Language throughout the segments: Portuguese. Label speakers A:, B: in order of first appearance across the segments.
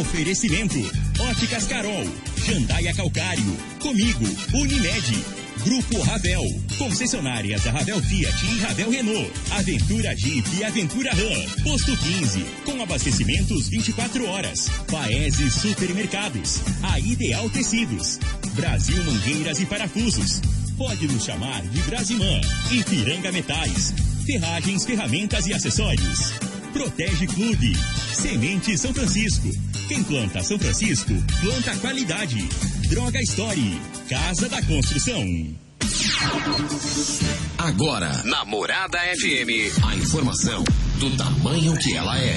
A: Oferecimento: Óticas Carol, Jandaia Calcário, Comigo, Unimed. Grupo Ravel, concessionárias da Ravel Fiat e Ravel Renault, Aventura Jeep e Aventura Ram, Posto 15, com abastecimentos 24 horas, Paese Supermercados, a Ideal Tecidos, Brasil Mangueiras e Parafusos, pode nos chamar de Brasimã, Ipiranga Metais, Ferragens, Ferramentas e Acessórios. Protege Clube, Semente São Francisco. Quem planta São Francisco, planta qualidade. Droga Story, Casa da Construção.
B: Agora, Namorada FM, a informação do tamanho que ela é.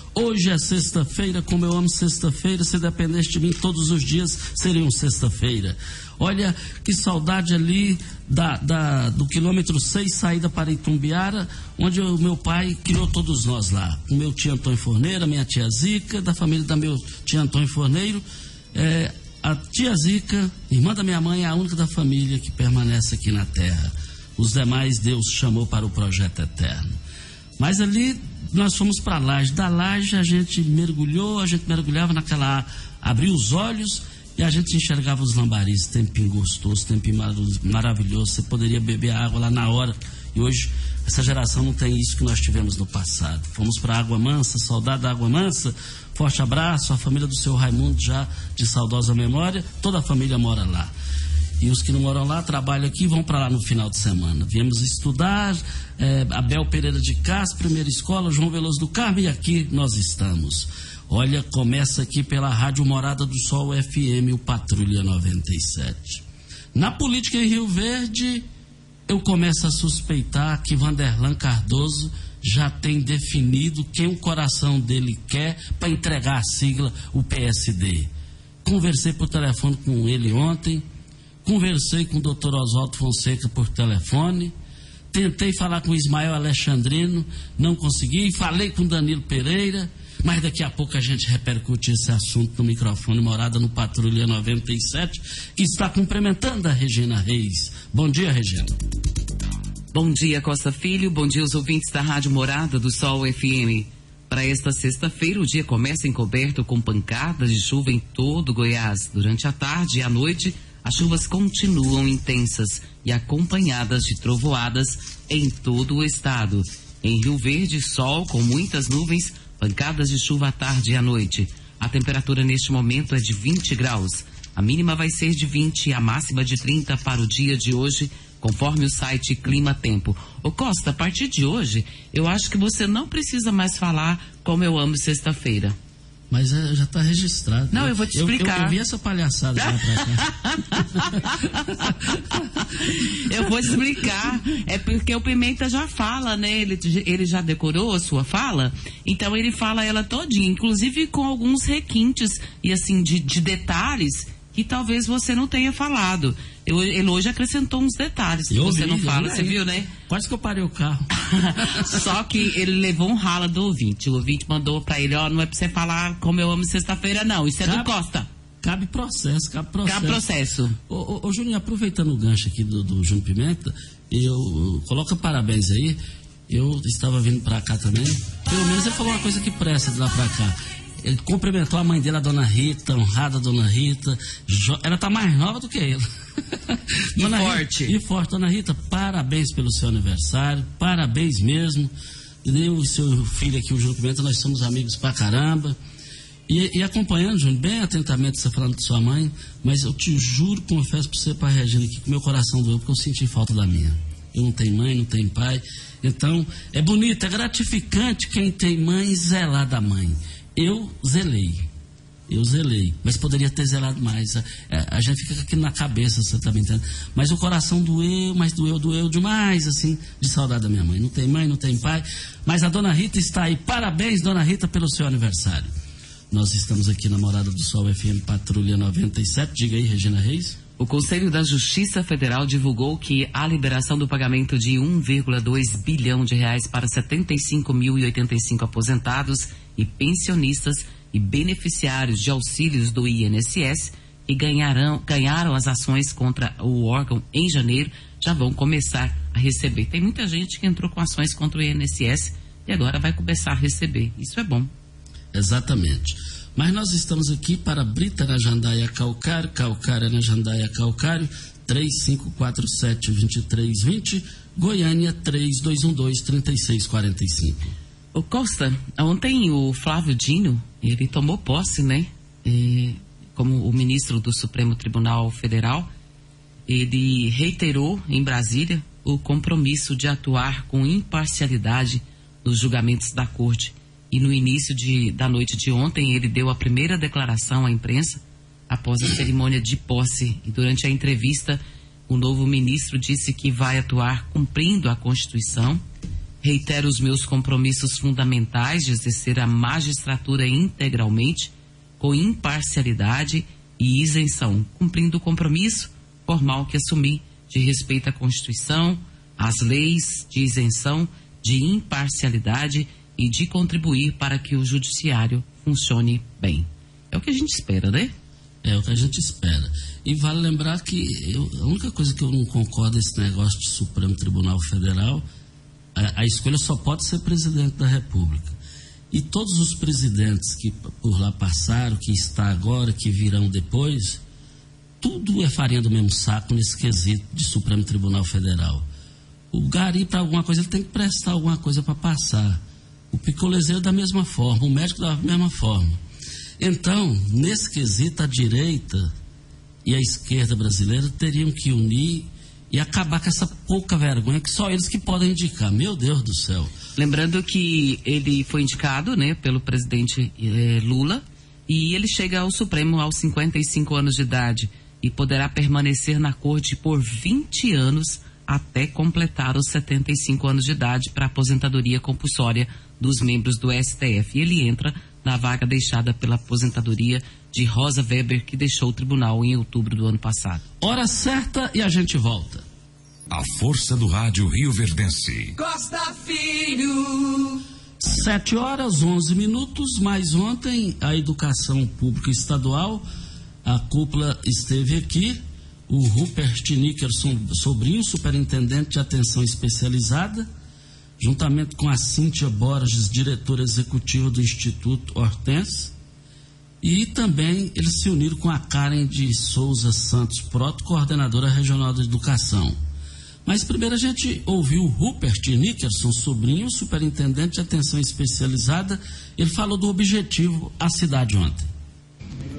C: Hoje é sexta-feira, como eu amo sexta-feira, se dependesse de mim, todos os dias seriam sexta-feira. Olha, que saudade ali da, da, do quilômetro 6, saída para Itumbiara, onde o meu pai criou todos nós lá. O meu tio Antônio Forneira, minha tia Zica, da família da meu tio Antônio Forneiro. É, a tia Zica, irmã da minha mãe, é a única da família que permanece aqui na terra. Os demais Deus chamou para o projeto eterno. Mas ali nós fomos para a laje. Da laje a gente mergulhou, a gente mergulhava naquela. abriu os olhos e a gente enxergava os lambaris. Tempinho gostoso, tempinho maravilhoso. Você poderia beber a água lá na hora. E hoje essa geração não tem isso que nós tivemos no passado. Fomos para Água Mansa, saudade da Água Mansa. Forte abraço, a família do seu Raimundo já de saudosa memória. Toda a família mora lá. E os que não moram lá trabalham aqui e vão para lá no final de semana. Viemos estudar, é, Abel Pereira de Castro, primeira escola, João Veloso do Carmo, e aqui nós estamos. Olha, começa aqui pela Rádio Morada do Sol FM, o Patrulha 97. Na política em Rio Verde, eu começo a suspeitar que Vanderlan Cardoso já tem definido quem o coração dele quer para entregar a sigla, o PSD. Conversei por telefone com ele ontem Conversei com o doutor Oswaldo Fonseca por telefone. Tentei falar com Ismael Alexandrino, não consegui. Falei com Danilo Pereira, mas daqui a pouco a gente repercute esse assunto no microfone Morada no Patrulha 97, que está cumprimentando a Regina Reis. Bom dia, Regina.
D: Bom dia, Costa Filho. Bom dia aos ouvintes da Rádio Morada do Sol FM. Para esta sexta-feira, o dia começa encoberto com pancadas de chuva em todo Goiás. Durante a tarde e a noite, as chuvas continuam intensas e acompanhadas de trovoadas em todo o estado. Em Rio Verde, sol com muitas nuvens, pancadas de chuva à tarde e à noite. A temperatura neste momento é de 20 graus. A mínima vai ser de 20 e a máxima de 30 para o dia de hoje, conforme o site Clima Tempo. Ô Costa, a partir de hoje, eu acho que você não precisa mais falar como eu amo sexta-feira.
C: Mas é, já está registrado.
D: Não, eu vou te explicar.
C: Eu, eu, eu vi essa palhaçada lá pra
D: cá. eu vou te explicar. É porque o Pimenta já fala, né? Ele, ele já decorou a sua fala. Então ele fala ela todinha, inclusive com alguns requintes e assim, de, de detalhes que talvez você não tenha falado. Eu, ele hoje acrescentou uns detalhes que eu você vi, não fala, você viu, né?
C: Quase que eu parei o carro.
D: Só que ele levou um rala do ouvinte. O ouvinte mandou para ele, ó, não é pra você falar como eu amo sexta-feira, não. Isso é cabe, do Costa.
C: Cabe processo, cabe processo.
D: Cabe processo.
C: Ô, ô, ô Júnior, aproveitando o gancho aqui do, do Júnior Pimenta, eu, eu coloca parabéns aí. Eu estava vindo para cá também. Pelo menos ele falou uma coisa que presta de lá para cá. Ele cumprimentou a mãe dele, a dona Rita, honrada dona Rita. Ela tá mais nova do que ele.
D: e forte.
C: Rita, e forte. Dona Rita, parabéns pelo seu aniversário. Parabéns mesmo. Eu e seu filho aqui, o Júlio Pimenta, nós somos amigos pra caramba. E, e acompanhando, Júnior, bem atentamente você falando de sua mãe, mas eu te juro, confesso pra você, para Regina, que meu coração doeu, porque eu senti falta da minha. Eu não tenho mãe, não tenho pai. Então, é bonito, é gratificante quem tem mãe zelar da mãe eu zelei. Eu zelei. Mas poderia ter zelado mais. A, é, a gente fica aqui na cabeça, você tá me entendendo? Mas o coração doeu, mas doeu, doeu demais, assim, de saudade da minha mãe. Não tem mãe, não tem pai. Mas a dona Rita está aí. Parabéns, dona Rita, pelo seu aniversário. Nós estamos aqui na Morada do Sol FM Patrulha 97. Diga aí, Regina Reis.
D: O Conselho da Justiça Federal divulgou que a liberação do pagamento de 1,2 bilhão de reais para 75.085 aposentados e pensionistas e beneficiários de auxílios do INSS que ganharão, ganharam as ações contra o órgão em janeiro já vão começar a receber. Tem muita gente que entrou com ações contra o INSS e agora vai começar a receber. Isso é bom.
C: Exatamente. Mas nós estamos aqui para Brita na Jandaia Calcário, Calcária na Jandaia Calcário, 3547-2320, Goiânia 3212-3645.
D: O Costa, ontem o Flávio Dino, ele tomou posse, né? E, como o ministro do Supremo Tribunal Federal, ele reiterou em Brasília o compromisso de atuar com imparcialidade nos julgamentos da corte e no início de, da noite de ontem ele deu a primeira declaração à imprensa após a cerimônia de posse. E durante a entrevista, o novo ministro disse que vai atuar cumprindo a Constituição. Reitero os meus compromissos fundamentais de exercer a magistratura integralmente, com imparcialidade e isenção, cumprindo o compromisso formal que assumi de respeito à Constituição, às leis de isenção, de imparcialidade e de contribuir para que o judiciário funcione bem. É o que a gente espera, né?
C: É o que a gente espera. E vale lembrar que eu, a única coisa que eu não concordo esse negócio de Supremo Tribunal Federal, a, a, escolha só pode ser presidente da República. E todos os presidentes que por lá passaram, que está agora, que virão depois, tudo é farinha do mesmo saco nesse quesito de Supremo Tribunal Federal. O gari, para alguma coisa, ele tem que prestar alguma coisa para passar o picolezeiro da mesma forma, o médico da mesma forma. Então, nesse quesito, a direita e a esquerda brasileira teriam que unir e acabar com essa pouca vergonha que só eles que podem indicar. Meu Deus do céu.
D: Lembrando que ele foi indicado, né, pelo presidente eh, Lula e ele chega ao Supremo aos 55 anos de idade e poderá permanecer na corte por 20 anos até completar os 75 anos de idade para aposentadoria compulsória dos membros do STF. E ele entra na vaga deixada pela aposentadoria de Rosa Weber, que deixou o tribunal em outubro do ano passado.
C: Hora certa e a gente volta.
B: A força do rádio Rio Verdense.
E: Costa Filho.
C: Sete horas, onze minutos, mas ontem a educação pública estadual, a cúpula esteve aqui, o Rupert Nickerson, sobrinho, superintendente de atenção especializada, juntamente com a Cíntia Borges, diretora executiva do Instituto Hortense, e também eles se uniram com a Karen de Souza Santos Proto, coordenadora regional de educação. Mas primeiro a gente ouviu o Rupert Nickerson, sobrinho, superintendente de atenção especializada. Ele falou do objetivo à cidade ontem.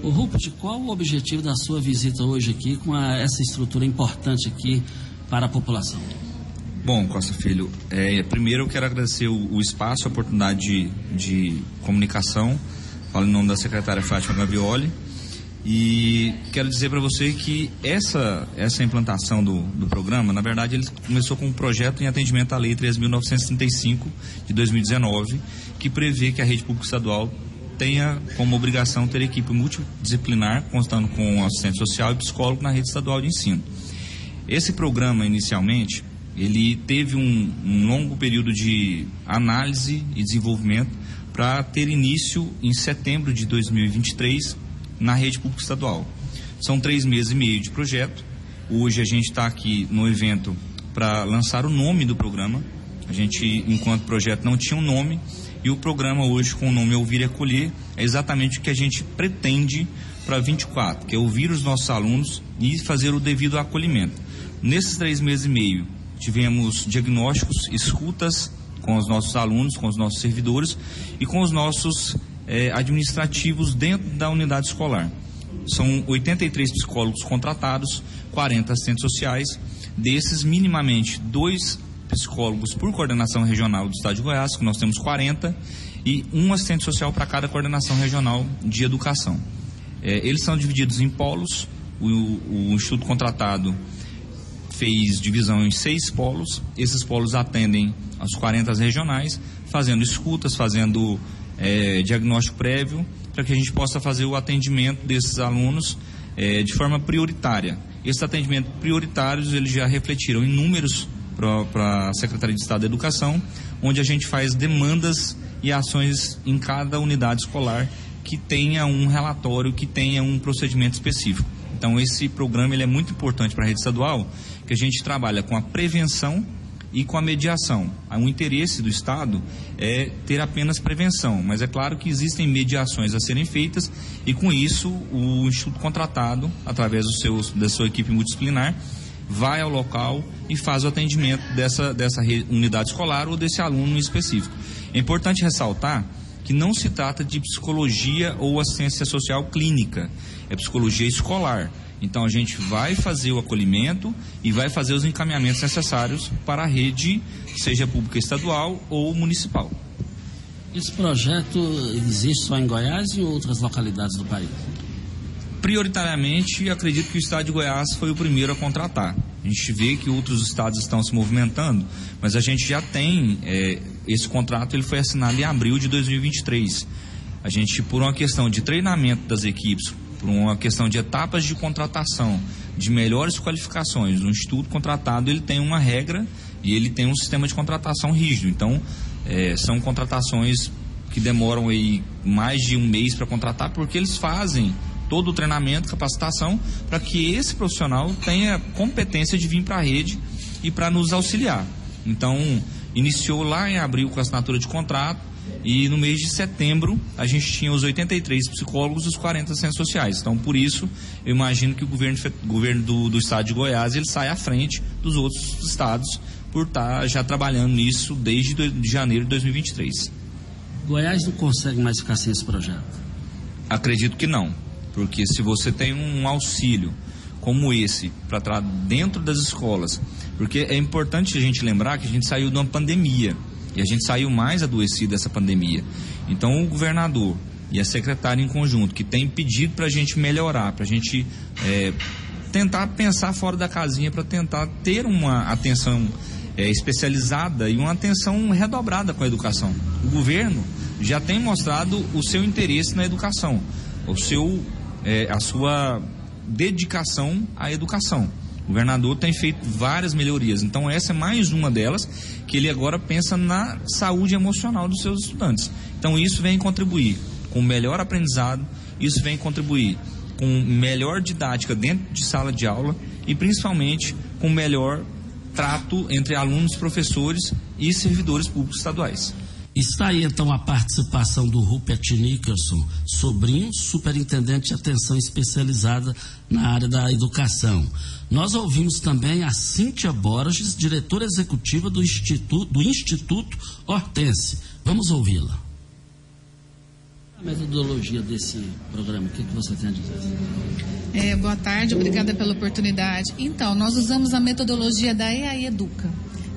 C: O Rupert, qual o objetivo da sua visita hoje aqui com a, essa estrutura importante aqui para a população?
F: Bom, Costa Filho, é, primeiro eu quero agradecer o, o espaço, a oportunidade de, de, comunicação. Falo em nome da secretária Fátima Gavioli. E quero dizer para você que essa, essa implantação do, do programa, na verdade, ele começou com um projeto em atendimento à Lei 3.935 de 2019, que prevê que a rede pública estadual tenha como obrigação ter equipe multidisciplinar, constando com assistente social e psicólogo na rede estadual de ensino. Esse programa, inicialmente, ele teve um, um longo período de análise e desenvolvimento para ter início em setembro de 2023 na rede pública estadual. São três meses e meio de projeto. Hoje a gente está aqui no evento para lançar o nome do programa. A gente, enquanto projeto, não tinha um nome e o programa hoje com o nome Ouvir e Acolher é exatamente o que a gente pretende para 24, que é ouvir os nossos alunos e fazer o devido acolhimento. Nesses três meses e meio, tivemos diagnósticos, escutas com os nossos alunos, com os nossos servidores e com os nossos eh, administrativos dentro da unidade escolar. São 83 psicólogos contratados, 40 assistentes sociais, desses minimamente dois psicólogos por coordenação regional do Estado de Goiás, que nós temos 40, e um assistente social para cada coordenação regional de educação. Eh, eles são divididos em polos, o, o Instituto contratado fez divisão em seis polos. Esses polos atendem as 40 regionais, fazendo escutas, fazendo é, diagnóstico prévio, para que a gente possa fazer o atendimento desses alunos é, de forma prioritária. Esses atendimentos prioritários eles já refletiram em números para a Secretaria de Estado da Educação, onde a gente faz demandas e ações em cada unidade escolar que tenha um relatório, que tenha um procedimento específico. Então esse programa ele é muito importante para a rede estadual, que a gente trabalha com a prevenção e com a mediação. O interesse do Estado é ter apenas prevenção, mas é claro que existem mediações a serem feitas e com isso o Instituto contratado, através do seu, da sua equipe multidisciplinar, vai ao local e faz o atendimento dessa, dessa unidade escolar ou desse aluno específico. É importante ressaltar que não se trata de psicologia ou assistência social clínica, é psicologia escolar. Então a gente vai fazer o acolhimento e vai fazer os encaminhamentos necessários para a rede, seja pública estadual ou municipal.
C: Esse projeto existe só em Goiás e outras localidades do país?
F: Prioritariamente, acredito que o estado de Goiás foi o primeiro a contratar. A gente vê que outros estados estão se movimentando, mas a gente já tem é, esse contrato, ele foi assinado em abril de 2023. A gente, por uma questão de treinamento das equipes, por uma questão de etapas de contratação, de melhores qualificações, o instituto contratado ele tem uma regra e ele tem um sistema de contratação rígido. Então, é, são contratações que demoram aí mais de um mês para contratar, porque eles fazem todo o treinamento, capacitação, para que esse profissional tenha competência de vir para a rede e para nos auxiliar. Então, iniciou lá em abril com a assinatura de contrato e no mês de setembro a gente tinha os 83 psicólogos e os 40 centros sociais. Então, por isso, eu imagino que o governo, governo do, do estado de Goiás ele sai à frente dos outros estados por estar tá já trabalhando nisso desde de janeiro de 2023.
C: Goiás não consegue mais ficar sem esse projeto?
F: Acredito que não. Porque se você tem um auxílio como esse para estar dentro das escolas, porque é importante a gente lembrar que a gente saiu de uma pandemia e a gente saiu mais adoecido dessa pandemia. Então o governador e a secretária em conjunto que tem pedido para a gente melhorar, para a gente é, tentar pensar fora da casinha para tentar ter uma atenção é, especializada e uma atenção redobrada com a educação. O governo já tem mostrado o seu interesse na educação, o seu é, a sua dedicação à educação. O governador tem feito várias melhorias, então essa é mais uma delas, que ele agora pensa na saúde emocional dos seus estudantes. Então isso vem contribuir com melhor aprendizado, isso vem contribuir com melhor didática dentro de sala de aula e principalmente com melhor trato entre alunos, professores e servidores públicos estaduais.
C: Está aí então a participação do Rupert Nicholson, sobrinho, superintendente de atenção especializada na área da educação. Nós ouvimos também a Cíntia Borges, diretora executiva do Instituto, do Instituto Hortense. Vamos ouvi-la. A metodologia desse programa, o que, que você tem a dizer?
G: É, boa tarde, obrigada pela oportunidade. Então, nós usamos a metodologia da EAE Educa.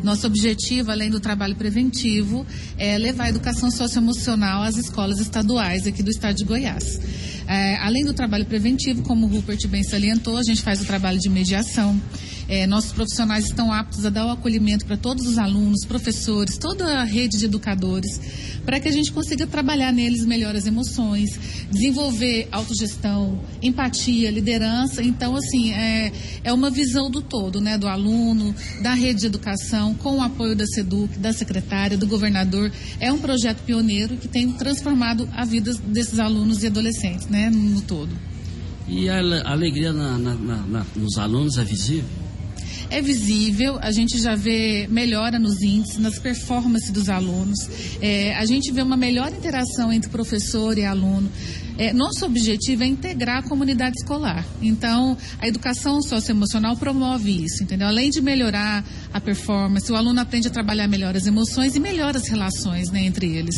G: Nosso objetivo, além do trabalho preventivo, é levar a educação socioemocional às escolas estaduais aqui do estado de Goiás. É, além do trabalho preventivo, como o Rupert bem salientou, a gente faz o trabalho de mediação. É, nossos profissionais estão aptos a dar o acolhimento para todos os alunos, professores, toda a rede de educadores, para que a gente consiga trabalhar neles melhor as emoções, desenvolver autogestão, empatia, liderança. Então, assim, é, é uma visão do todo, né, do aluno, da rede de educação, com o apoio da SEDUC, da secretária, do governador. É um projeto pioneiro que tem transformado a vida desses alunos e adolescentes, né, no todo.
C: E a alegria na, na, na, nos alunos é visível?
G: É visível, a gente já vê melhora nos índices, nas performances dos alunos, é, a gente vê uma melhor interação entre professor e aluno. É, nosso objetivo é integrar a comunidade escolar. Então, a educação socioemocional promove isso, entendeu? Além de melhorar a performance, o aluno aprende a trabalhar melhor as emoções e melhora as relações né, entre eles.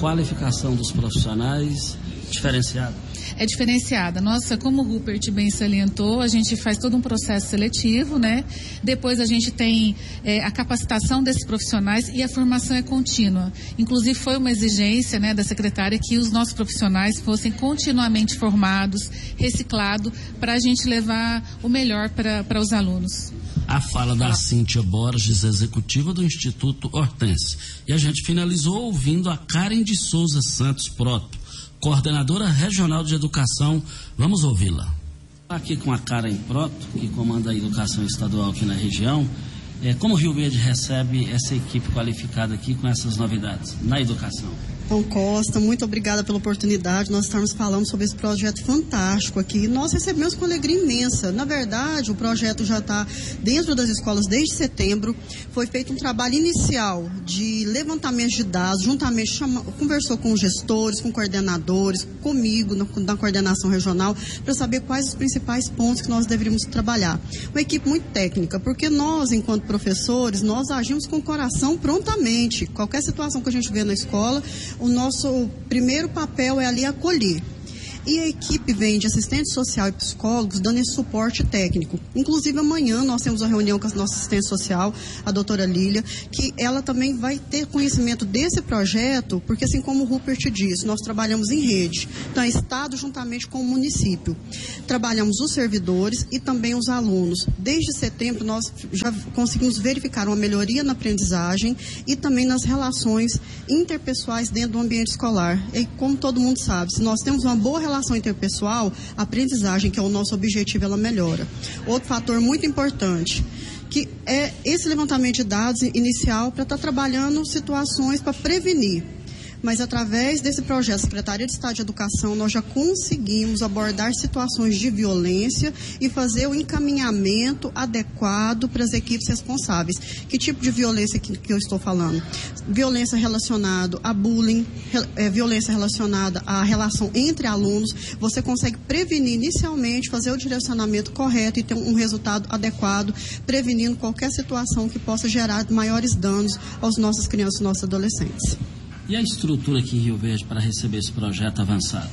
C: Qualificação dos profissionais diferenciada
G: é diferenciada. Nossa, como o Rupert bem salientou, a gente faz todo um processo seletivo, né? Depois a gente tem é, a capacitação desses profissionais e a formação é contínua. Inclusive foi uma exigência, né, da secretária que os nossos profissionais fossem continuamente formados, reciclados, para a gente levar o melhor para os alunos.
C: A fala da Cíntia Borges, executiva do Instituto Hortense. E a gente finalizou ouvindo a Karen de Souza Santos Proto coordenadora regional de educação. Vamos ouvi-la. Aqui com a Karen Proto, que comanda a educação estadual aqui na região. É, como o Rio Verde recebe essa equipe qualificada aqui com essas novidades na educação?
H: Tom Costa, muito obrigada pela oportunidade. Nós estamos falando sobre esse projeto fantástico aqui. Nós recebemos com alegria imensa. Na verdade, o projeto já está dentro das escolas desde setembro. Foi feito um trabalho inicial de levantamento de dados, juntamente chama, conversou com gestores, com coordenadores, comigo na, na coordenação regional, para saber quais os principais pontos que nós deveríamos trabalhar. Uma equipe muito técnica, porque nós, enquanto professores, nós agimos com o coração prontamente. Qualquer situação que a gente vê na escola, o nosso primeiro papel é ali acolher. E a equipe vem de assistente social e psicólogos dando esse suporte técnico. Inclusive, amanhã nós temos uma reunião com a nossa assistente social, a doutora Lília, que ela também vai ter conhecimento desse projeto, porque assim como o Rupert disse, nós trabalhamos em rede. Então, é Estado juntamente com o município. Trabalhamos os servidores e também os alunos. Desde setembro, nós já conseguimos verificar uma melhoria na aprendizagem e também nas relações interpessoais dentro do ambiente escolar. E como todo mundo sabe, se nós temos uma boa relação relação interpessoal, a aprendizagem, que é o nosso objetivo, ela melhora. Outro fator muito importante, que é esse levantamento de dados inicial para estar tá trabalhando situações para prevenir mas através desse projeto Secretaria de Estado de Educação, nós já conseguimos abordar situações de violência e fazer o encaminhamento adequado para as equipes responsáveis. Que tipo de violência que, que eu estou falando? Violência relacionada a bullying, é, violência relacionada à relação entre alunos. Você consegue prevenir inicialmente, fazer o direcionamento correto e ter um resultado adequado, prevenindo qualquer situação que possa gerar maiores danos aos nossos crianças e nossos adolescentes.
C: E a estrutura aqui em Rio Verde para receber esse projeto avançado?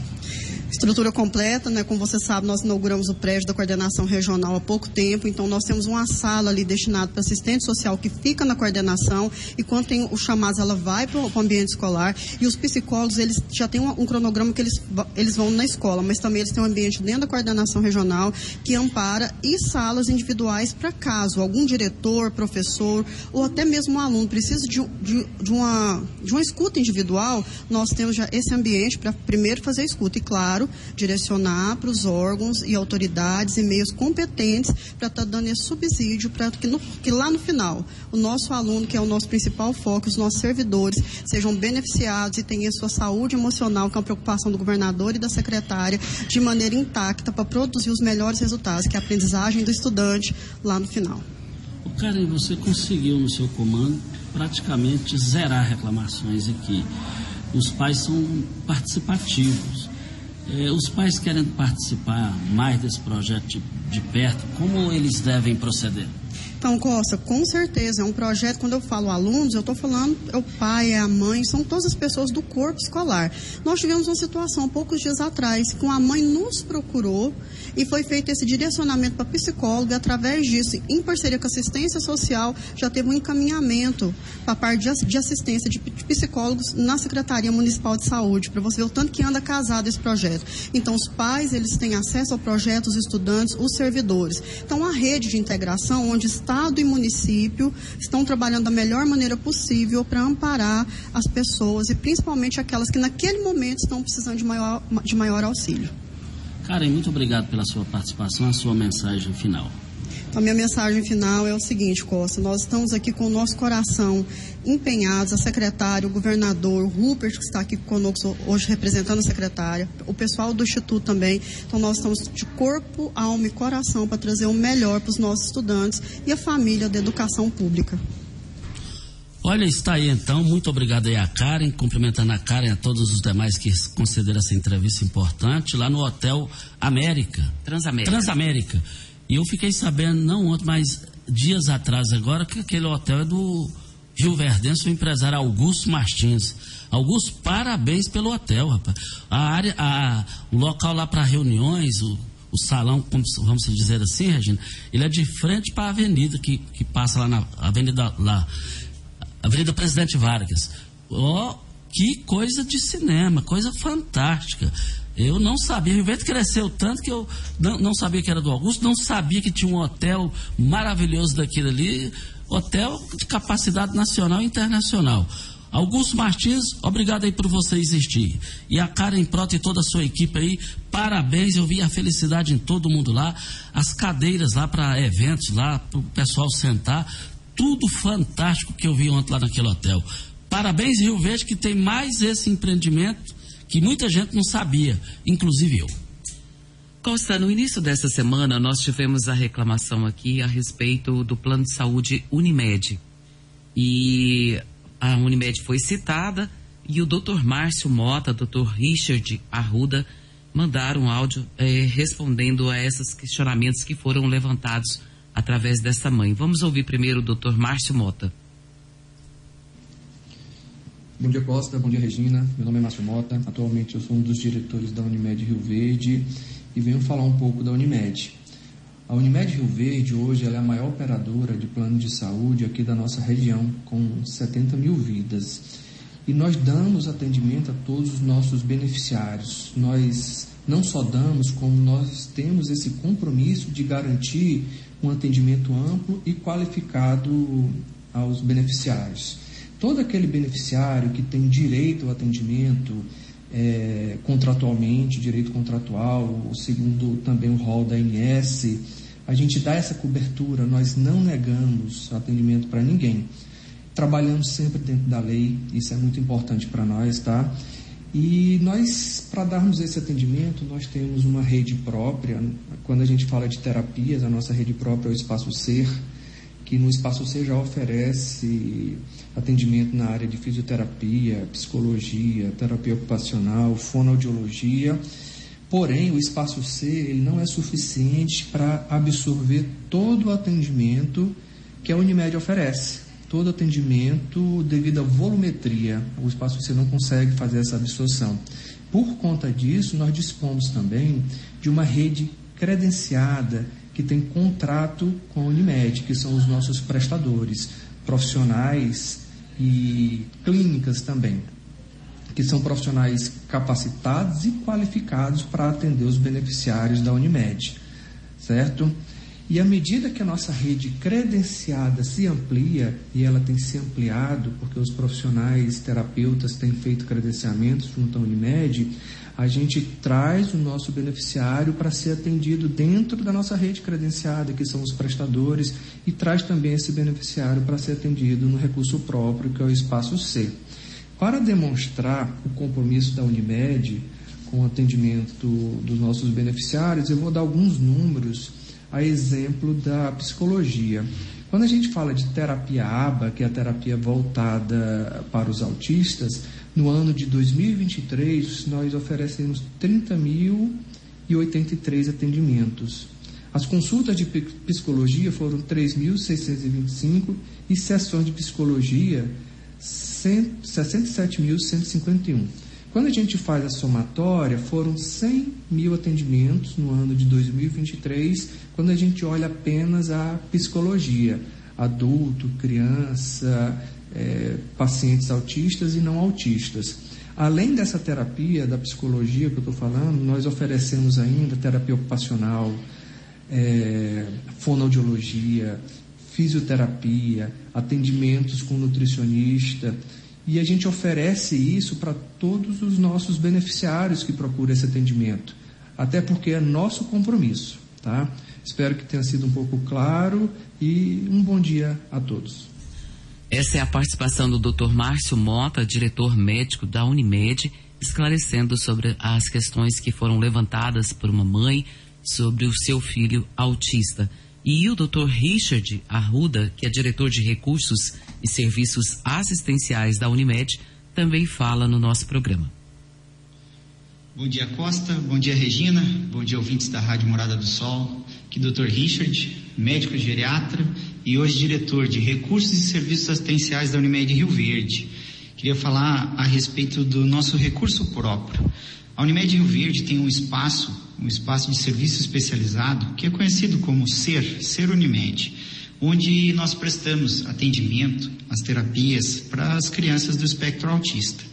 H: Estrutura completa, né? Como você sabe, nós inauguramos o prédio da coordenação regional há pouco tempo, então nós temos uma sala ali destinada para assistente social que fica na coordenação e quando tem os chamados ela vai para o ambiente escolar e os psicólogos eles já têm um, um, cronograma que eles, eles vão na escola, mas também eles têm um ambiente dentro da coordenação regional que ampara e salas individuais para caso algum diretor, professor ou até mesmo um aluno precise de, de, de, uma, de uma escuta individual, nós temos já esse ambiente para primeiro fazer a escuta e claro claro, direcionar para os órgãos e autoridades e meios competentes para estar tá dando esse subsídio para que, que, lá no final o nosso aluno, que é o nosso principal foco, os nossos servidores, sejam beneficiados e tenham sua saúde emocional, que é uma preocupação do governador e da secretária, de maneira intacta para produzir os melhores resultados, que é a aprendizagem do estudante lá no final.
C: O Karen, você conseguiu no seu comando praticamente zerar reclamações aqui. Os pais são participativos. Eh, os pais querem participar mais desse projeto de, de perto, como eles devem proceder?
H: Então, Costa, com certeza, é um projeto, quando eu falo alunos, eu estou falando, é o pai, é a mãe, são todas as pessoas do corpo escolar. Nós tivemos uma situação poucos dias atrás, que uma mãe nos procurou e foi feito esse direcionamento para psicóloga, através disso, em parceria com a assistência social, já teve um encaminhamento para a parte de assistência de psicólogos na Secretaria Municipal de Saúde, para você ver o tanto que anda casado esse projeto. Então, os pais, eles têm acesso ao projeto, os estudantes, os servidores. Então, a rede de integração, onde está Estado e município estão trabalhando da melhor maneira possível para amparar as pessoas e principalmente aquelas que naquele momento estão precisando de maior, de maior auxílio.
C: Karen, muito obrigado pela sua participação, a sua mensagem final.
H: A minha mensagem final é o seguinte, Costa: nós estamos aqui com o nosso coração empenhados, a secretária, o governador, o Rupert, que está aqui conosco hoje representando a secretária, o pessoal do Instituto também. Então, nós estamos de corpo, alma e coração para trazer o melhor para os nossos estudantes e a família da educação pública.
C: Olha, está aí então. Muito obrigado aí a Karen, cumprimentando a Karen e a todos os demais que concederam essa entrevista importante lá no Hotel América.
D: Transamérica.
C: Transamérica. E eu fiquei sabendo, não ontem, mas dias atrás agora, que aquele hotel é do Rio Verdense, o empresário Augusto Martins. Augusto, parabéns pelo hotel, rapaz. A área, a, o local lá para reuniões, o, o salão, como, vamos dizer assim, Regina, ele é de frente para a avenida que, que passa lá na avenida lá, Avenida Presidente Vargas. Ó, oh, que coisa de cinema, coisa fantástica. Eu não sabia, o evento cresceu tanto que eu não, não, sabia que era do Augusto, não sabia que tinha um hotel maravilhoso daquele ali, hotel de capacidade nacional e internacional. Augusto Martins, obrigado aí por você existir. E a Karen Prota e toda a sua equipe aí, parabéns. Eu vi a felicidade em todo mundo lá. As cadeiras lá para eventos, lá para o pessoal sentar. Tudo fantástico que eu vi ontem lá naquele hotel. Parabéns, Rio Verde, que tem mais esse empreendimento que muita gente não sabia, inclusive eu.
D: Costa, no início dessa semana nós tivemos a reclamação aqui a respeito do plano de saúde Unimed. E a Unimed foi citada e o Dr. Márcio Mota, Dr. Richard Arruda mandaram um áudio eh, respondendo a esses questionamentos que foram levantados através dessa mãe. Vamos ouvir primeiro o Dr. Márcio Mota.
I: Bom dia, Costa. Bom dia, Regina. Meu nome é Márcio Mota. Atualmente eu sou um dos diretores da Unimed Rio Verde e venho falar um pouco da Unimed. A Unimed Rio Verde hoje é a maior operadora de plano de saúde aqui da nossa região, com 70 mil vidas. E nós damos atendimento a todos os nossos beneficiários. Nós não só damos, como nós temos esse compromisso de garantir um atendimento amplo e qualificado aos beneficiários todo aquele beneficiário que tem direito ao atendimento é, contratualmente, direito contratual, segundo também o rol da INS, a gente dá essa cobertura, nós não negamos atendimento para ninguém. Trabalhamos sempre dentro da lei, isso é muito importante para nós, tá? E nós, para darmos esse atendimento, nós temos uma rede própria. Quando a gente fala de terapias, a nossa rede própria é o Espaço Ser, que no Espaço C já oferece atendimento na área de fisioterapia, psicologia, terapia ocupacional, fonoaudiologia. Porém, o Espaço C ele não é suficiente para absorver todo o atendimento que a Unimed oferece. Todo atendimento devido à volumetria. O Espaço C não consegue fazer essa absorção. Por conta disso, nós dispomos também de uma rede credenciada que tem contrato com a Unimed, que são os nossos prestadores, profissionais e clínicas também, que são profissionais capacitados e qualificados para atender os beneficiários da Unimed, certo? E à medida que a nossa rede credenciada se amplia, e ela tem se ampliado, porque os profissionais terapeutas têm feito credenciamentos junto à Unimed, a gente traz o nosso beneficiário para ser atendido dentro da nossa rede credenciada, que são os prestadores, e traz também esse beneficiário para ser atendido no recurso próprio, que é o espaço C. Para demonstrar o compromisso da Unimed com o atendimento dos nossos beneficiários, eu vou dar alguns números a exemplo da psicologia. Quando a gente fala de terapia ABA, que é a terapia voltada para os autistas, no ano de 2023, nós oferecemos 30.083 atendimentos. As consultas de psicologia foram 3.625 e sessões de psicologia 67.151. Quando a gente faz a somatória, foram 100 mil atendimentos no ano de 2023, quando a gente olha apenas a psicologia, adulto, criança, é, pacientes autistas e não autistas. Além dessa terapia da psicologia que eu estou falando, nós oferecemos ainda terapia ocupacional, é, fonoaudiologia, fisioterapia, atendimentos com nutricionista. E a gente oferece isso para todos os nossos beneficiários que procuram esse atendimento, até porque é nosso compromisso. Tá? Espero que tenha sido um pouco claro e um bom dia a todos.
D: Essa é a participação do Dr. Márcio Mota, diretor médico da Unimed, esclarecendo sobre as questões que foram levantadas por uma mãe sobre o seu filho autista. E o Dr. Richard Arruda, que é diretor de recursos e serviços assistenciais da Unimed, também fala no nosso programa.
J: Bom dia, Costa. Bom dia, Regina. Bom dia, ouvintes da Rádio Morada do Sol. Aqui, Dr. Richard, médico geriatra e hoje diretor de Recursos e Serviços Assistenciais da Unimed Rio Verde. Queria falar a respeito do nosso recurso próprio. A Unimed Rio Verde tem um espaço, um espaço de serviço especializado, que é conhecido como SER, SER Unimed, onde nós prestamos atendimento, as terapias para as crianças do espectro autista.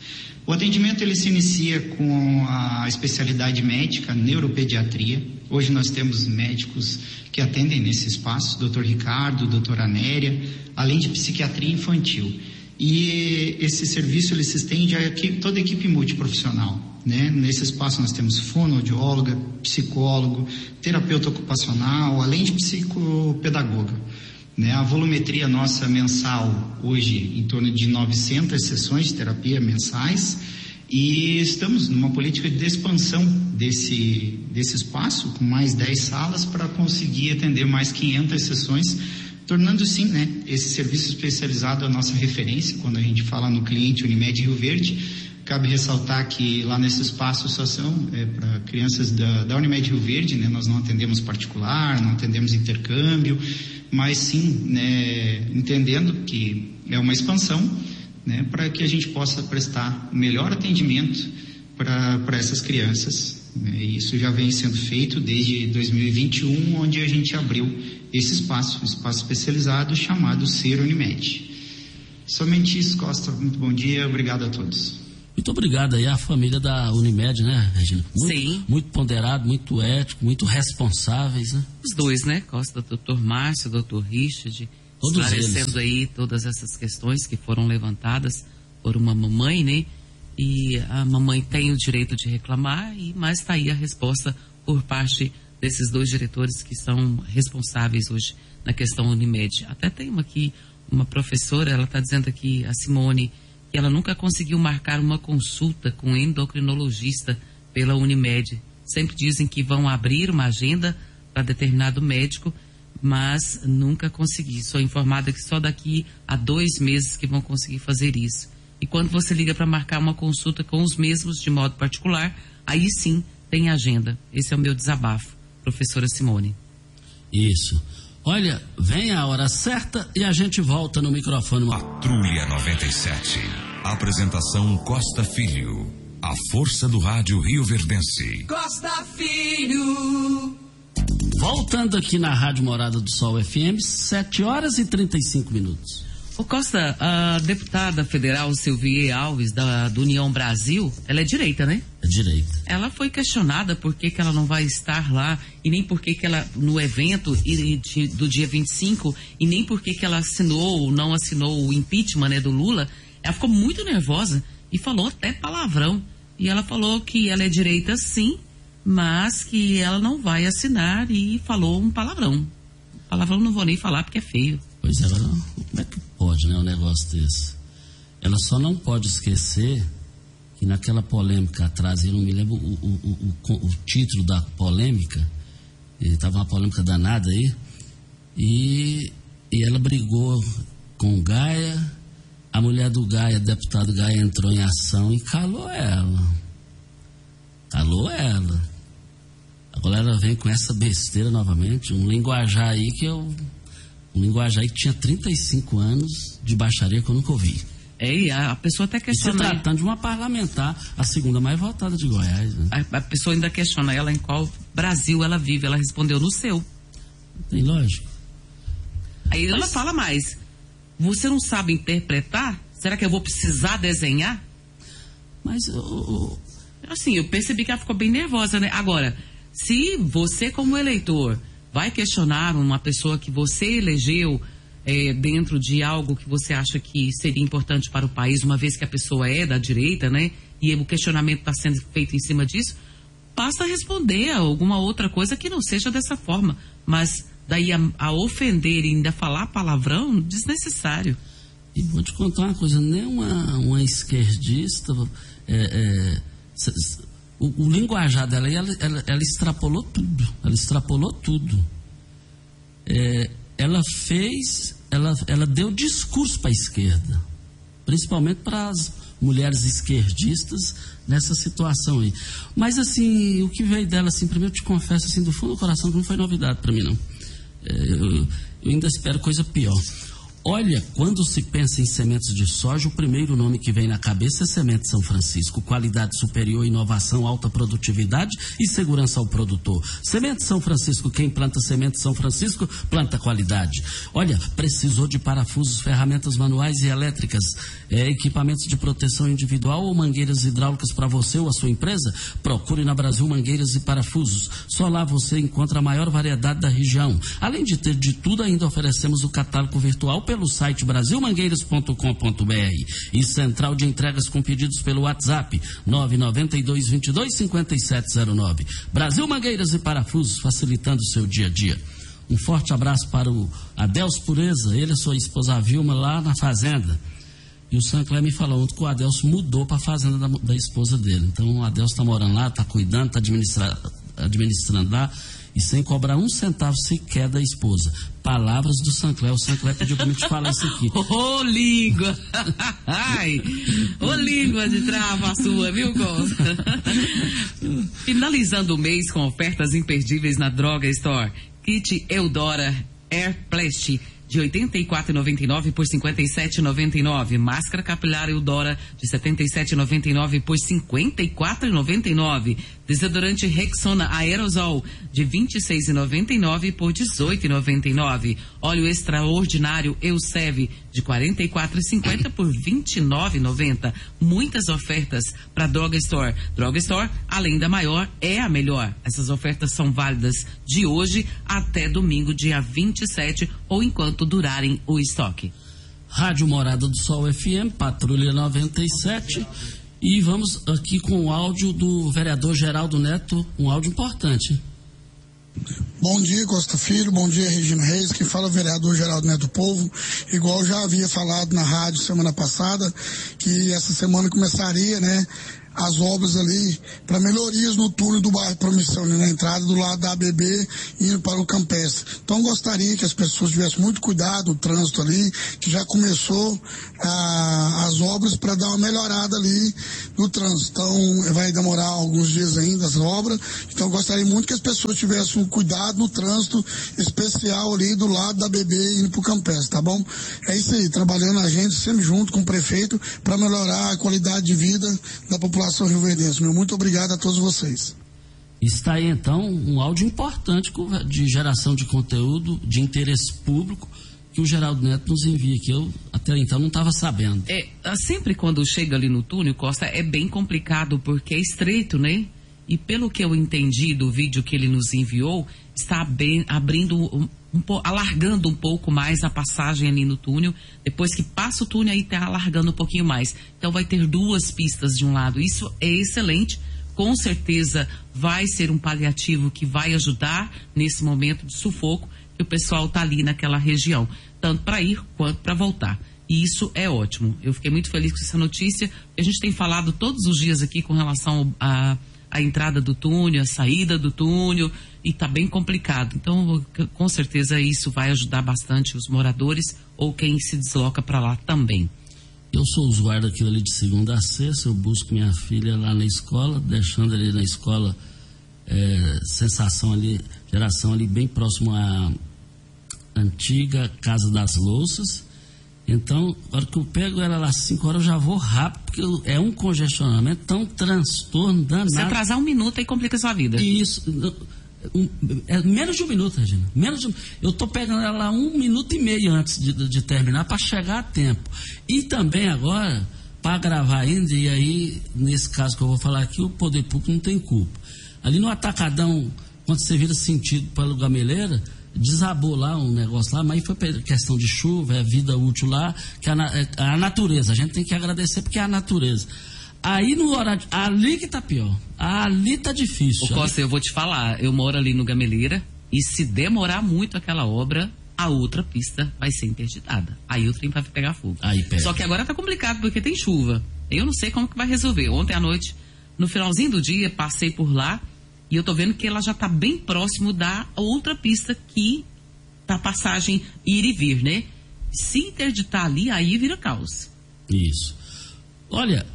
J: O atendimento ele se inicia com a especialidade médica, neuropediatria. Hoje nós temos médicos que atendem nesse espaço, Dr. Ricardo, Dr. Anéria, além de psiquiatria infantil. e esse serviço ele se estende a equipe, toda a equipe multiprofissional. Né? Nesse espaço nós temos fonoaudióloga, psicólogo, terapeuta ocupacional, além de psicopedagoga. Né? A volumetria nossa mensal hoje em torno de 900 sessões de terapia mensais e estamos numa política de expansão desse, desse espaço com mais 10 salas para conseguir atender mais 500 sessões tornando sim né, esse serviço especializado a nossa referência quando a gente fala no cliente Unimed Rio Verde. Cabe ressaltar que lá nesse espaço só são é, para crianças da, da Unimed Rio Verde, né, nós não atendemos particular, não atendemos intercâmbio, mas sim né, entendendo que é uma expansão né, para que a gente possa prestar o melhor atendimento para essas crianças. Né, isso já vem sendo feito desde 2021, onde a gente abriu esse espaço, um espaço especializado chamado Ser Unimed. Somente isso, Costa. Muito bom dia, obrigado a todos.
C: Muito obrigado aí à família da Unimed, né, Regina? Muito, Sim. Muito ponderado, muito ético, muito responsáveis, né?
D: Os dois, né, Costa? Doutor Márcio, doutor Richard, Todos esclarecendo eles. aí todas essas questões que foram levantadas por uma mamãe, né? E a mamãe tem o direito de reclamar, e mas está aí a resposta por parte desses dois diretores que são responsáveis hoje na questão Unimed. Até tem uma aqui, uma professora, ela está dizendo aqui, a Simone, ela nunca conseguiu marcar uma consulta com um endocrinologista pela Unimed. Sempre dizem que vão abrir uma agenda para determinado médico, mas nunca consegui. Sou informada que só daqui a dois meses que vão conseguir fazer isso. E quando você liga para marcar uma consulta com os mesmos de modo particular, aí sim tem agenda. Esse é o meu desabafo professora Simone.
C: Isso. Olha, vem a hora certa e a gente volta no microfone.
B: Patrulha 97. Apresentação Costa Filho. A força do rádio Rio Verdense.
E: Costa Filho.
C: Voltando aqui na Rádio Morada do Sol FM, 7 horas e 35 minutos.
D: O Costa, a deputada federal Silvia Alves, da, do União Brasil, ela é direita, né?
C: É direita.
D: Ela foi questionada por que, que ela não vai estar lá, e nem por que, que ela, no evento do dia 25, e nem por que, que ela assinou ou não assinou o impeachment né, do Lula. Ela ficou muito nervosa e falou até palavrão. E ela falou que ela é direita sim, mas que ela não vai assinar e falou um palavrão. Palavrão não vou nem falar porque é feio.
C: Pois ela, como é que pode, né, um negócio desse? Ela só não pode esquecer que naquela polêmica atrás, eu não me lembro o, o, o, o título da polêmica, estava uma polêmica danada aí, e, e ela brigou com Gaia, a mulher do Gaia, deputado Gaia, entrou em ação e calou ela. Calou ela. Agora ela vem com essa besteira novamente, um linguajar aí que eu um linguajar que tinha 35 anos de baixaria que eu nunca ouvi.
D: É, e a, pessoa até questiona.
C: E se tratando de uma parlamentar, a segunda mais votada de Goiás. Né?
D: A, a, pessoa ainda questiona ela em qual Brasil ela vive.Ela respondeu no seu.
C: Tem lógico.
D: Aí Mas... ela fala mais. Você não sabe interpretar? Será que eu vou precisar desenhar?
C: Mas eu.
D: Assim, eu percebi que ela ficou bem nervosa, né? Agora, se você, como eleitor, vai questionar uma pessoa que você elegeu é, dentro de algo que você acha que seria importante para o país, uma vez que a pessoa é da direita, né? E o questionamento está sendo feito em cima disso, passa a responder a alguma outra coisa que não seja dessa forma. Mas daí a, a ofender e ainda falar palavrão, desnecessário.
C: E vou te contar uma coisa, nem uma, uma esquerdista. É, é, o, o linguajar dela, ela, ela, ela, extrapolou tudo. Ela extrapolou tudo. É, ela fez, ela, ela deu discurso para a esquerda, principalmente para as mulheres esquerdistas nessa situação aí. Mas assim, o que veio dela, assim, primeiro eu te confesso assim, do fundo do coração que não foi novidade para mim não. É, eu, eu ainda espero coisa pior. Olha, quando se pensa em sementes de soja, o primeiro nome que vem na cabeça é Semente São Francisco. Qualidade superior, inovação, alta produtividade e segurança ao produtor. Semente São Francisco, quem planta semente São Francisco, planta qualidade. Olha, precisou de parafusos, ferramentas manuais e elétricas, é, equipamentos de proteção individual ou mangueiras hidráulicas para você ou a sua empresa? Procure na Brasil Mangueiras e Parafusos. Só lá você encontra a maior variedade da região. Além de ter de tudo, ainda oferecemos o catálogo virtual pelo pelo site brasilmangueiras.com.br e central de entregas com pedidos pelo WhatsApp 992 22 5709. Brasil Mangueiras e Parafusos facilitando o seu dia a dia. Um forte abraço para o Adelso Pureza, ele e sua esposa Vilma lá na fazenda. E o Sancler me falou ontem que o Adelso mudou para a fazenda da, da, esposa dele. Então o Adelso está morando lá, está cuidando, está administra, administrando lá e sem cobrar um centavo sequer da esposa. Palavras do Sancler. O Sancler pediu para me te falar isso aqui.
D: Ô, oh, língua! Ai! Ô, oh, língua de trava sua, viu, Costa? Finalizando o mês com ofertas imperdíveis na Droga Store. Kit Eudora Air Plast de R$ 84,99 por R$ 57,99. Máscara capilar Eudora de R$ 77,99 por R$ 54,99. Desodorante Rexona Aerosol de R$ 26,99 por R$ 18,99. Óleo extraordinário Eusev de R$ 44,50 por R$ 29,90. Muitas ofertas para Droga Store. Droga Store, além da maior, é a melhor. Essas ofertas são válidas de hoje até domingo, dia 27, ou enquanto durarem o estoque.
C: Rádio Morada do Sol FM, Patrulha 97. E vamos aqui com o áudio do vereador Geraldo Neto, um áudio importante.
K: Bom dia, Costa Filho. Bom dia, Regina Reis. Que fala o vereador Geraldo Neto Povo. Igual já havia falado na rádio semana passada, que essa semana começaria, né, as obras ali para melhorias no túnel do bairro Promissão, né, na entrada do lado da ABB indo para o Campestre. Então gostaria que as pessoas tivessem muito cuidado no trânsito ali, que já começou ah, as obras para dar uma melhorada ali no trânsito. Então vai demorar alguns dias ainda as obras. Então gostaria muito que as pessoas tivessem um cuidado no trânsito especial ali do lado da ABB indo para o Campestre, tá bom? É isso aí, trabalhando a gente sempre junto com o prefeito para melhorar a qualidade de vida da população população rioverdense. Meu muito obrigado a todos vocês.
C: Está aí então um áudio importante de geração de conteúdo de interesse público que o Geraldo Neto nos envia que eu até então não estava sabendo.
D: É, ah, sempre quando chega ali no túnel, Costa, é bem complicado porque é estreito, né? E pelo que eu entendi do vídeo que ele nos enviou, está bem, abrindo um, um, alargando um pouco mais a passagem ali no túnel. Depois que passa o túnel, aí está alargando um pouquinho mais. Então vai ter duas pistas de um lado. Isso é excelente. Com certeza vai ser um paliativo que vai ajudar nesse momento de sufoco que o pessoal está ali naquela região, tanto para ir quanto para voltar. E isso é ótimo. Eu fiquei muito feliz com essa notícia. A gente tem falado todos os dias aqui com relação a entrada do túnel, a saída do túnel, e está bem complicado. Então, com certeza, isso vai ajudar bastante os moradores ou quem se desloca para lá também.
C: Eu sou usuário daquilo ali de segunda a sexta, eu busco minha filha lá na escola, deixando ali na escola é, sensação ali, geração ali bem próximo à antiga Casa das Louças então, na hora que eu pego ela lá às 5 horas, eu já vou rápido, porque é um congestionamento, tão transtorno danado. Se
D: atrasar um minuto, aí complica a sua vida.
C: Isso. Um, é menos de um minuto, Regina. Menos de eu estou pegando ela um minuto e meio antes de, de terminar para chegar a tempo. E também agora, para gravar ainda, e aí, nesse caso que eu vou falar aqui, o poder público não tem culpa. Ali no atacadão, quando você vira sentido pelo gameleira, desabou lá um negócio lá, mas foi questão de chuva, é vida útil lá, que a, é, a natureza, a gente tem que agradecer porque é a natureza. Aí no horário, ali que tá pior, ali tá difícil.
D: Ô Costa, ali... eu vou te falar, eu moro ali no Gameleira e se demorar muito aquela obra, a outra pista vai ser interditada. Aí o trem vai pegar fogo.
C: Aí pega.
D: Só que agora tá complicado porque tem chuva. Eu não sei como que vai resolver. Ontem à noite, no finalzinho do dia, passei por lá e eu tô vendo que ela já está bem próximo da outra pista que tá passagem ir e vir, né? Se interditar ali, aí vira caos.
C: Isso. Olha,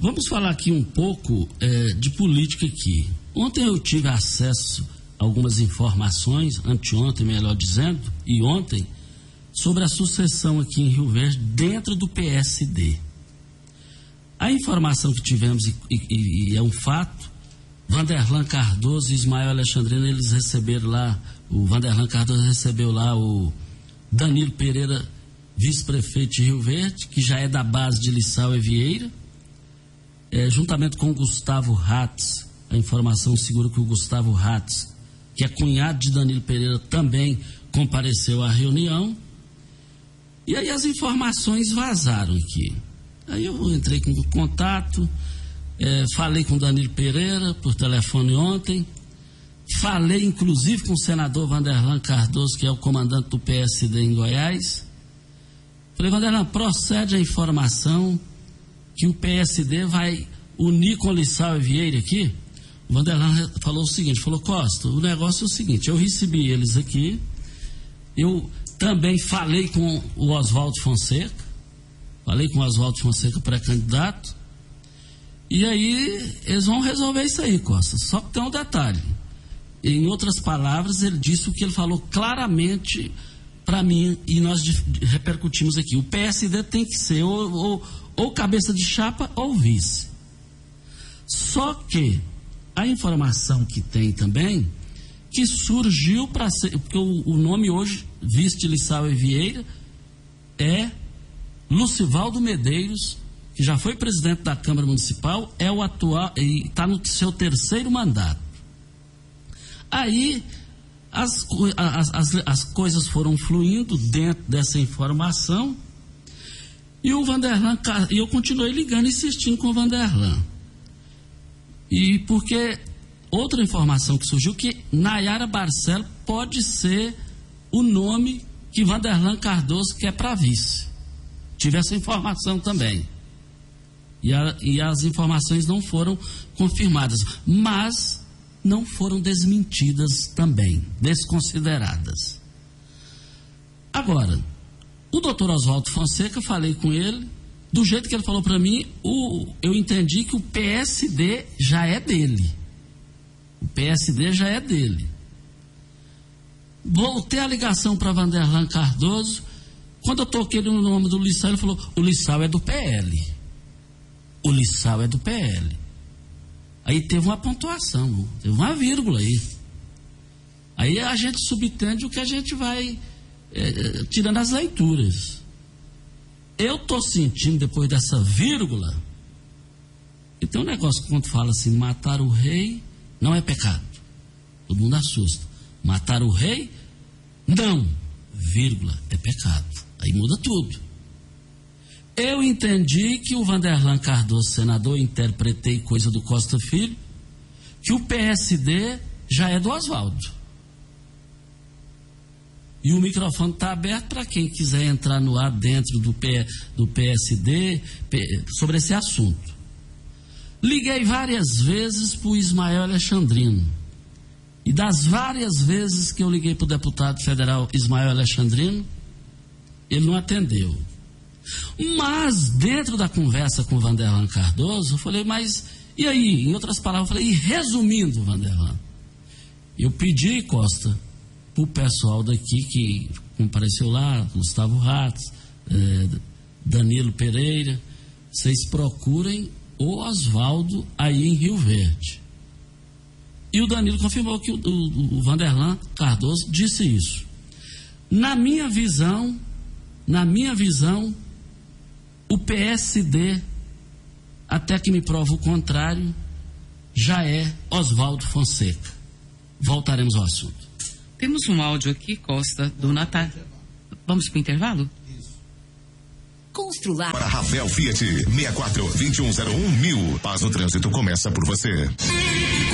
C: vamos falar aqui um pouco é, de política aqui. Ontem eu tive acesso a algumas informações, anteontem, melhor dizendo, e ontem, sobre a sucessão aqui em Rio Verde dentro do PSD. A informação que tivemos, e, e, e é um fato, Vanderlan Cardoso e Ismael Alexandrino, eles receberam lá, o Vanderlan Cardoso recebeu lá o Danilo Pereira, vice-prefeito de Rio Verde, que já é da base de Lissau e Vieira, é, juntamente com o Gustavo Ratz, a informação segura que o Gustavo Ratz, que é cunhado de Danilo Pereira, também compareceu à reunião. E aí as informações vazaram aqui. Aí eu entrei com contato, é, falei com Danilo Pereira por telefone ontem, falei inclusive com o senador Vanderlan Cardoso, que é o comandante do PSD em Goiás. Falei, Vanderlan, procede a informação que o PSD vai unir com Lissau e Vieira aqui. O Vanderlan falou o seguinte, falou, Costa, o negócio é o seguinte, eu recebi eles aqui, eu também falei com o Oswaldo Fonseca, falei com o Oswaldo Fonseca, pré-candidato, e aí eles vão resolver isso aí, Costa. Só que tem um detalhe. Em outras palavras, ele disse o que ele falou claramente para mim e nós repercutimos aqui. O PSD tem que ser ou, ou, ou cabeça de chapa ou vice. Só que a informação que tem também que surgiu para ser, porque o, o, nome hoje vice de Lissau e Vieira, é Lucivaldo Medeiros, que já foi presidente da Câmara Municipal, é o atual e está no seu terceiro mandato. Aí as, as, as, as coisas foram fluindo dentro dessa informação e o Vanderlan, e eu continuei ligando, insistindo com o Vanderlan. E porque outra informação que surgiu que Nayara Barcelo pode ser o nome que Vanderlan Cardoso quer para vice. Tive essa informação também. E, a, e as informações não foram confirmadas, mas não foram desmentidas também, desconsideradas. Agora, o doutor Oswaldo Fonseca, falei com ele, do jeito que ele falou para mim, o, eu entendi que o PSD já é dele. O PSD já é dele. Voltei a ligação para Vanderlan Cardoso. Quando eu toquei no nome do Lissau, ele falou: o Lissau é do PL. O Lissau é do PL. Aí teve uma pontuação, teve uma vírgula aí. Aí a gente subtende o que a gente vai é, tirando as leituras. Eu estou sentindo, depois dessa vírgula, e tem um negócio quando fala assim: matar o rei não é pecado. Todo mundo assusta. Matar o rei? Não, vírgula, é pecado. Aí muda tudo. Eu entendi que o Vanderlan Cardoso, senador, interpretei coisa do Costa Filho, que o PSD já é do Oswaldo. E o microfone está aberto para quem quiser entrar no ar dentro do, P, do PSD sobre esse assunto. Liguei várias vezes para o Ismael Alexandrino. E das várias vezes que eu liguei para o deputado federal Ismael Alexandrino, ele não atendeu. Mas, dentro da conversa com o Vanderlan Cardoso, eu falei, mas e aí? Em outras palavras, eu falei, e resumindo, Vanderlan, eu pedi, Costa, o pessoal daqui que compareceu lá, Gustavo Ratos, eh, Danilo Pereira, vocês procurem o Oswaldo aí em Rio Verde. E o Danilo confirmou que o, o, o Vanderlan Cardoso disse isso. Na minha visão, na minha visão, o PSD, até que me prova o contrário, já é Oswaldo Fonseca. Voltaremos ao assunto.
D: Temos um áudio aqui, Costa, do Natal. Vamos para o intervalo?
B: Constrular. Para Ravel Fiat 64 2101 mil. Paz no trânsito começa por você.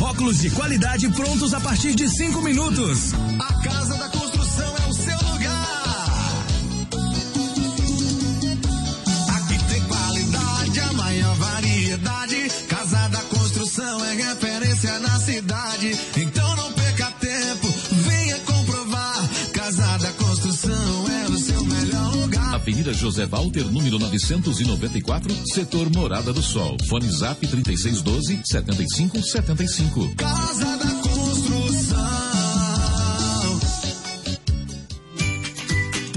L: óculos de qualidade prontos a partir de cinco minutos.
M: A Casa da Construção é o seu lugar. Aqui tem qualidade, a maior variedade. Casa da Construção é referência na cidade.
N: Avenida José Walter, número 994, setor Morada do Sol. Fone Zap 3612 7575.
M: Casa da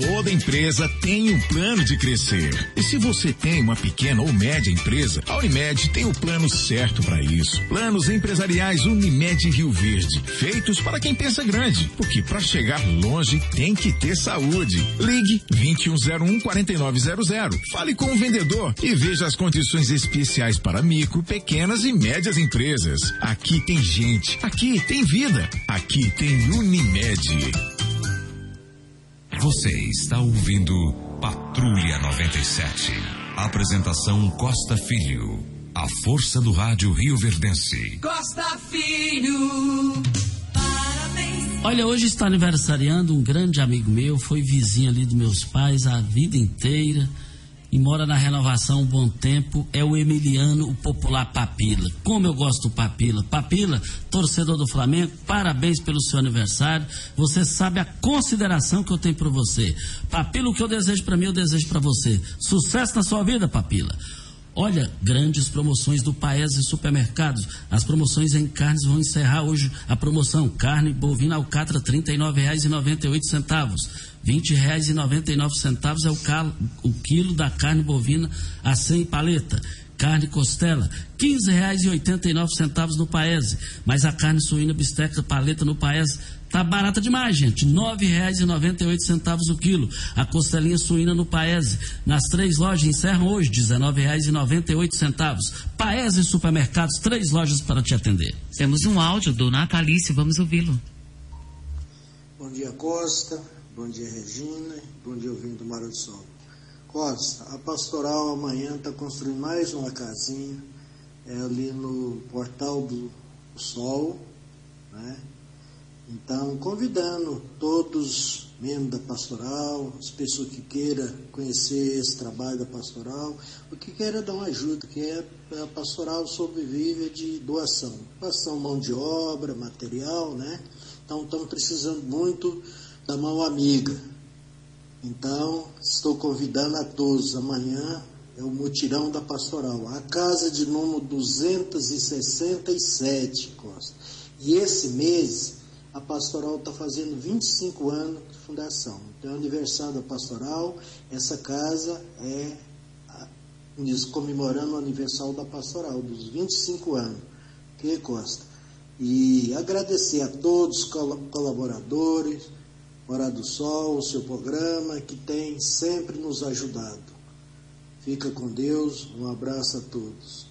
O: Toda empresa tem um plano de crescer. E se você tem uma pequena ou média empresa, a Unimed tem o plano certo para isso. Planos empresariais Unimed Rio Verde, feitos para quem pensa grande, porque para chegar longe tem que ter saúde. Ligue 2101 4900. Fale com o vendedor e veja as condições especiais para micro, pequenas e médias empresas. Aqui tem gente, aqui tem vida, aqui tem Unimed.
B: Você está ouvindo Patrulha 97. Apresentação Costa Filho. A força do rádio Rio Verdense.
E: Costa Filho. Parabéns.
C: Olha, hoje está aniversariando um grande amigo meu, foi vizinho ali dos meus pais a vida inteira e mora na renovação um bom tempo, é o Emiliano, o popular Papila. Como eu gosto do Papila. Papila, torcedor do Flamengo, parabéns pelo seu aniversário. Você sabe a consideração que eu tenho por você. Papila, o que eu desejo para mim, eu desejo para você. Sucesso na sua vida, Papila. Olha, grandes promoções do Paese Supermercados. As promoções em carnes vão encerrar hoje a promoção. Carne bovina alcatra R$ 39,98. R$ 20,99 é o, cal, o quilo da carne bovina a 100 paleta. Carne costela, R$ 15,89 no Paese. Mas a carne suína bisteca paleta no Paese Tá barata demais, gente. R$ 9,98 o quilo. A costelinha suína no Paese. Nas três lojas encerram hoje, R$ 19,98. Paese Supermercados, três lojas para te atender.
D: Temos um áudio do Natalício, vamos ouvi-lo.
P: Bom dia, Costa. Bom dia, Regina. Bom dia, ouvindo do Mar do Sol. Costa, a pastoral amanhã está construindo mais uma casinha é ali no Portal do Sol, né? Então, convidando todos, membros da pastoral, as pessoas que queiram conhecer esse trabalho da pastoral, o que queira dar uma ajuda, que é a pastoral sobrevive de doação. Doação mão de obra, material, né? Então, estamos precisando muito da mão amiga. Então, estou convidando a todos. Amanhã é o mutirão da pastoral. A casa de número 267, Costa. E esse mês a pastoral está fazendo 25 anos de fundação. Então, é aniversário da pastoral, essa casa é comemorando o aniversário da pastoral, dos 25 anos. Que Costa? E agradecer a todos os colaboradores, Hora do Sol, o seu programa, que tem sempre nos ajudado. Fica com Deus, um abraço a todos.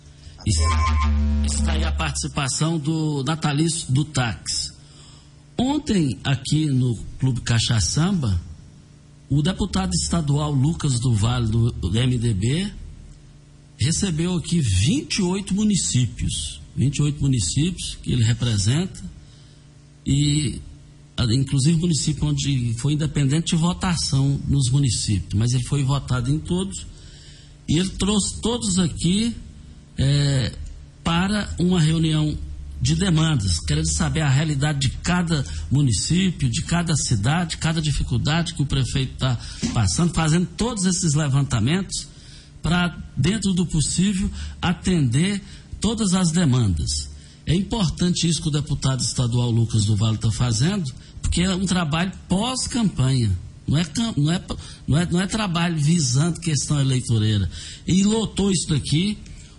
C: Está aí a participação do natalício do táxi. Ontem, aqui no Clube Caixa Samba, o deputado estadual Lucas do Vale, do MDB, recebeu aqui 28 municípios. 28 municípios que ele representa, e inclusive município onde foi independente de votação nos municípios, mas ele foi votado em todos, e ele trouxe todos aqui é, para uma reunião de demandas, querendo saber a realidade de cada município, de cada cidade, cada dificuldade que o prefeito está passando, fazendo todos esses levantamentos para, dentro do possível, atender todas as demandas. É importante isso que o deputado estadual Lucas do Vale está fazendo, porque é um trabalho pós-campanha. Não é, não, é, não, é, não é trabalho visando questão eleitoreira. E lotou isso daqui.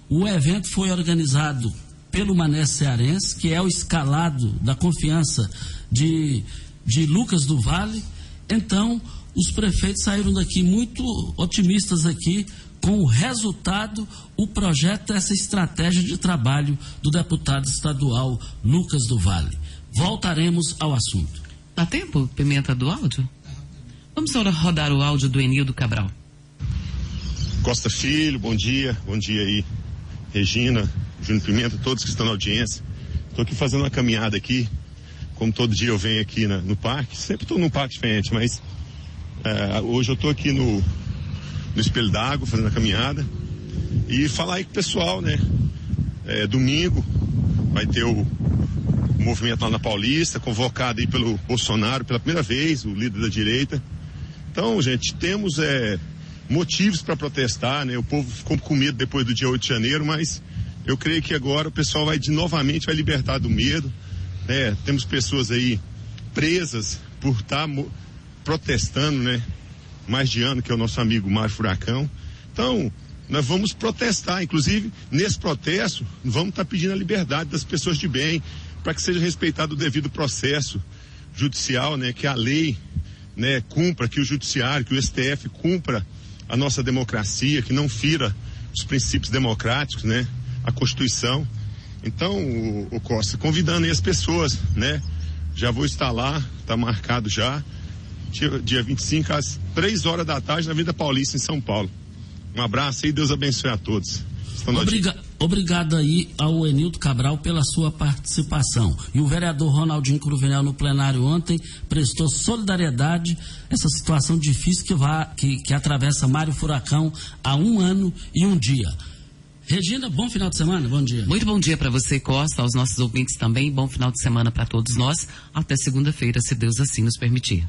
C: O evento foi organizado pelo Mané Cearense, que é o escalado da confiança de, de Lucas do Vale. Então, os prefeitos saíram daqui muito otimistas aqui com o resultado, o projeto, essa estratégia de trabalho do deputado estadual Lucas do Vale. Voltaremos ao assunto.
D: Dá tempo, Pimenta, do áudio? Vamos agora rodar o áudio do Enildo Cabral.
Q: Costa Filho, bom dia. Bom dia aí, Regina, Júnior Pimenta, todos que estão na audiência. Estou aqui fazendo uma caminhada aqui, como todo dia eu venho aqui na, no parque, sempre estou num parque diferente, mas é, hoje eu estou aqui no, no Espelho d'Água, fazendo a caminhada, e falar aí com o pessoal, né? É, domingo vai ter o, o movimento lá na Paulista, convocado aí pelo Bolsonaro pela primeira vez, o líder da direita. Então, gente, temos é, motivos para protestar, né? O povo ficou com medo depois do dia 8 de janeiro, mas eu creio que agora o pessoal vai de novamente vai libertar do medo. Né? Temos pessoas aí presas por estar tá protestando, né? mais de ano, que é o nosso amigo Mário Furacão. Então, nós vamos protestar, inclusive nesse protesto, vamos estar pedindo a liberdade das pessoas de bem, para que seja respeitado o devido processo judicial, né, que a lei, né, cumpra, que o judiciário, que o STF cumpra a nossa democracia, que não fira os princípios democráticos, né, a Constituição. Então, o, o Costa, convidando aí as pessoas, né, já vou estar lá, está marcado já, dia, dia 25 às 3 horas da tarde na Vida Paulista em São Paulo. Um abraço e Deus abençoe a todos.
C: Obriga obrigado aí ao Enildo Cabral pela sua participação. E o vereador Ronaldinho Cruvinel no plenário ontem prestou solidariedade essa situação difícil que, vá, que, que atravessa Mário Furacão há um ano e um dia. Regina, bom final de semana, bom dia.
D: Muito bom dia para você, Costa, aos nossos ouvintes também. Bom final de semana para todos nós. Até segunda-feira, se Deus assim nos permitir.